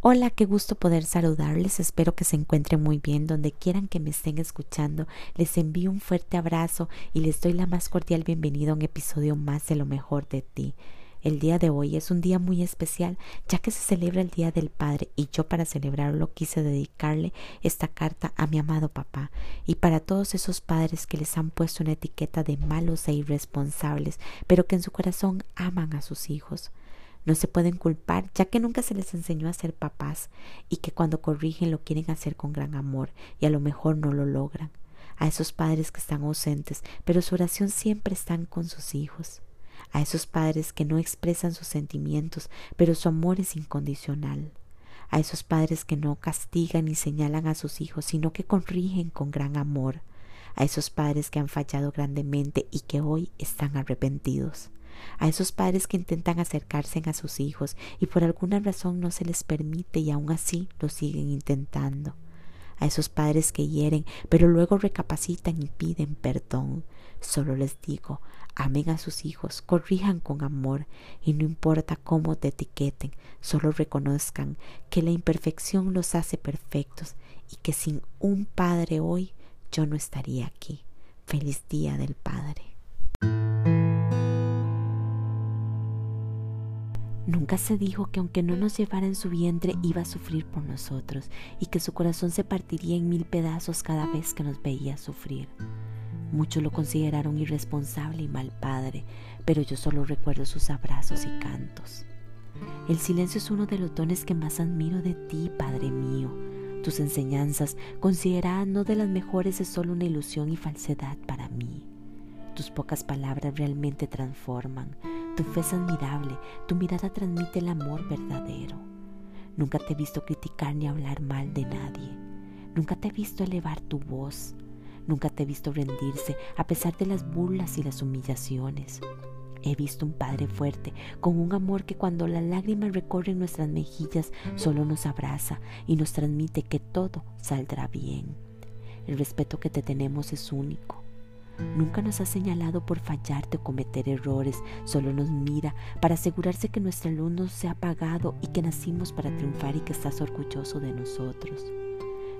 Hola, qué gusto poder saludarles. Espero que se encuentren muy bien donde quieran que me estén escuchando. Les envío un fuerte abrazo y les doy la más cordial bienvenida a un episodio más de lo mejor de ti. El día de hoy es un día muy especial ya que se celebra el Día del Padre y yo para celebrarlo quise dedicarle esta carta a mi amado papá y para todos esos padres que les han puesto una etiqueta de malos e irresponsables pero que en su corazón aman a sus hijos. No se pueden culpar ya que nunca se les enseñó a ser papás y que cuando corrigen lo quieren hacer con gran amor y a lo mejor no lo logran. A esos padres que están ausentes, pero su oración siempre están con sus hijos. A esos padres que no expresan sus sentimientos, pero su amor es incondicional. A esos padres que no castigan ni señalan a sus hijos, sino que corrigen con gran amor. A esos padres que han fallado grandemente y que hoy están arrepentidos a esos padres que intentan acercarse a sus hijos y por alguna razón no se les permite y aún así lo siguen intentando, a esos padres que hieren pero luego recapacitan y piden perdón. Solo les digo, amen a sus hijos, corrijan con amor y no importa cómo te etiqueten, solo reconozcan que la imperfección los hace perfectos y que sin un padre hoy yo no estaría aquí. Feliz día del Padre. Nunca se dijo que aunque no nos llevara en su vientre iba a sufrir por nosotros y que su corazón se partiría en mil pedazos cada vez que nos veía sufrir. Muchos lo consideraron irresponsable y mal padre, pero yo solo recuerdo sus abrazos y cantos. El silencio es uno de los dones que más admiro de ti, Padre mío. Tus enseñanzas, consideradas no de las mejores, es solo una ilusión y falsedad para mí. Tus pocas palabras realmente transforman tu fe es admirable, tu mirada transmite el amor verdadero. Nunca te he visto criticar ni hablar mal de nadie. Nunca te he visto elevar tu voz. Nunca te he visto rendirse a pesar de las burlas y las humillaciones. He visto un Padre fuerte, con un amor que cuando las lágrimas recorren nuestras mejillas solo nos abraza y nos transmite que todo saldrá bien. El respeto que te tenemos es único. Nunca nos ha señalado por fallarte o cometer errores, solo nos mira para asegurarse que nuestra luz no se ha apagado y que nacimos para triunfar y que estás orgulloso de nosotros.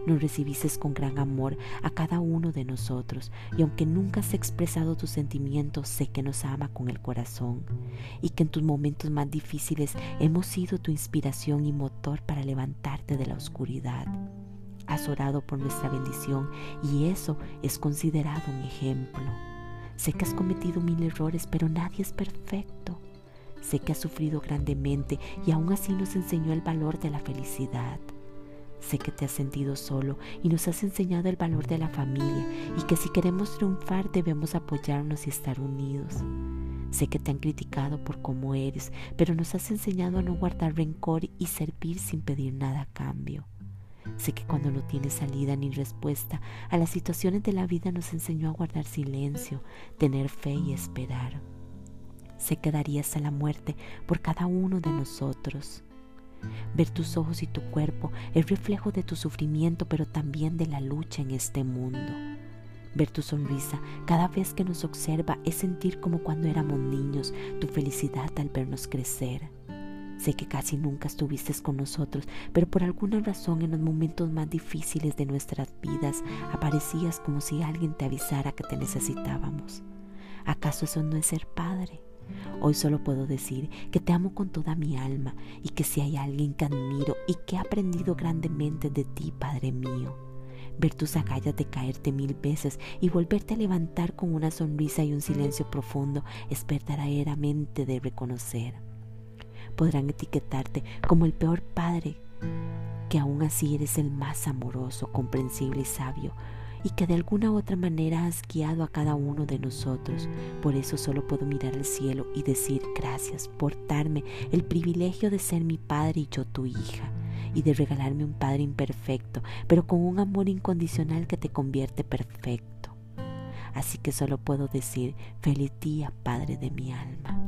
Nos recibiste con gran amor a cada uno de nosotros y aunque nunca has expresado tus sentimientos, sé que nos ama con el corazón y que en tus momentos más difíciles hemos sido tu inspiración y motor para levantarte de la oscuridad has orado por nuestra bendición y eso es considerado un ejemplo. Sé que has cometido mil errores, pero nadie es perfecto. Sé que has sufrido grandemente y aún así nos enseñó el valor de la felicidad. Sé que te has sentido solo y nos has enseñado el valor de la familia y que si queremos triunfar debemos apoyarnos y estar unidos. Sé que te han criticado por cómo eres, pero nos has enseñado a no guardar rencor y servir sin pedir nada a cambio. Sé que cuando no tiene salida ni respuesta a las situaciones de la vida nos enseñó a guardar silencio, tener fe y esperar. Sé que daría hasta la muerte por cada uno de nosotros. Ver tus ojos y tu cuerpo es reflejo de tu sufrimiento, pero también de la lucha en este mundo. Ver tu sonrisa cada vez que nos observa es sentir como cuando éramos niños, tu felicidad al vernos crecer. Sé que casi nunca estuviste con nosotros, pero por alguna razón en los momentos más difíciles de nuestras vidas aparecías como si alguien te avisara que te necesitábamos. ¿Acaso eso no es ser padre? Hoy solo puedo decir que te amo con toda mi alma y que si hay alguien que admiro y que he aprendido grandemente de ti, Padre mío, ver tus agallas de caerte mil veces y volverte a levantar con una sonrisa y un silencio profundo es verdaderamente de reconocer podrán etiquetarte como el peor padre, que aún así eres el más amoroso, comprensible y sabio, y que de alguna u otra manera has guiado a cada uno de nosotros. Por eso solo puedo mirar al cielo y decir gracias por darme el privilegio de ser mi padre y yo tu hija, y de regalarme un padre imperfecto, pero con un amor incondicional que te convierte perfecto. así que solo puedo decir feliz día, Padre de mi alma.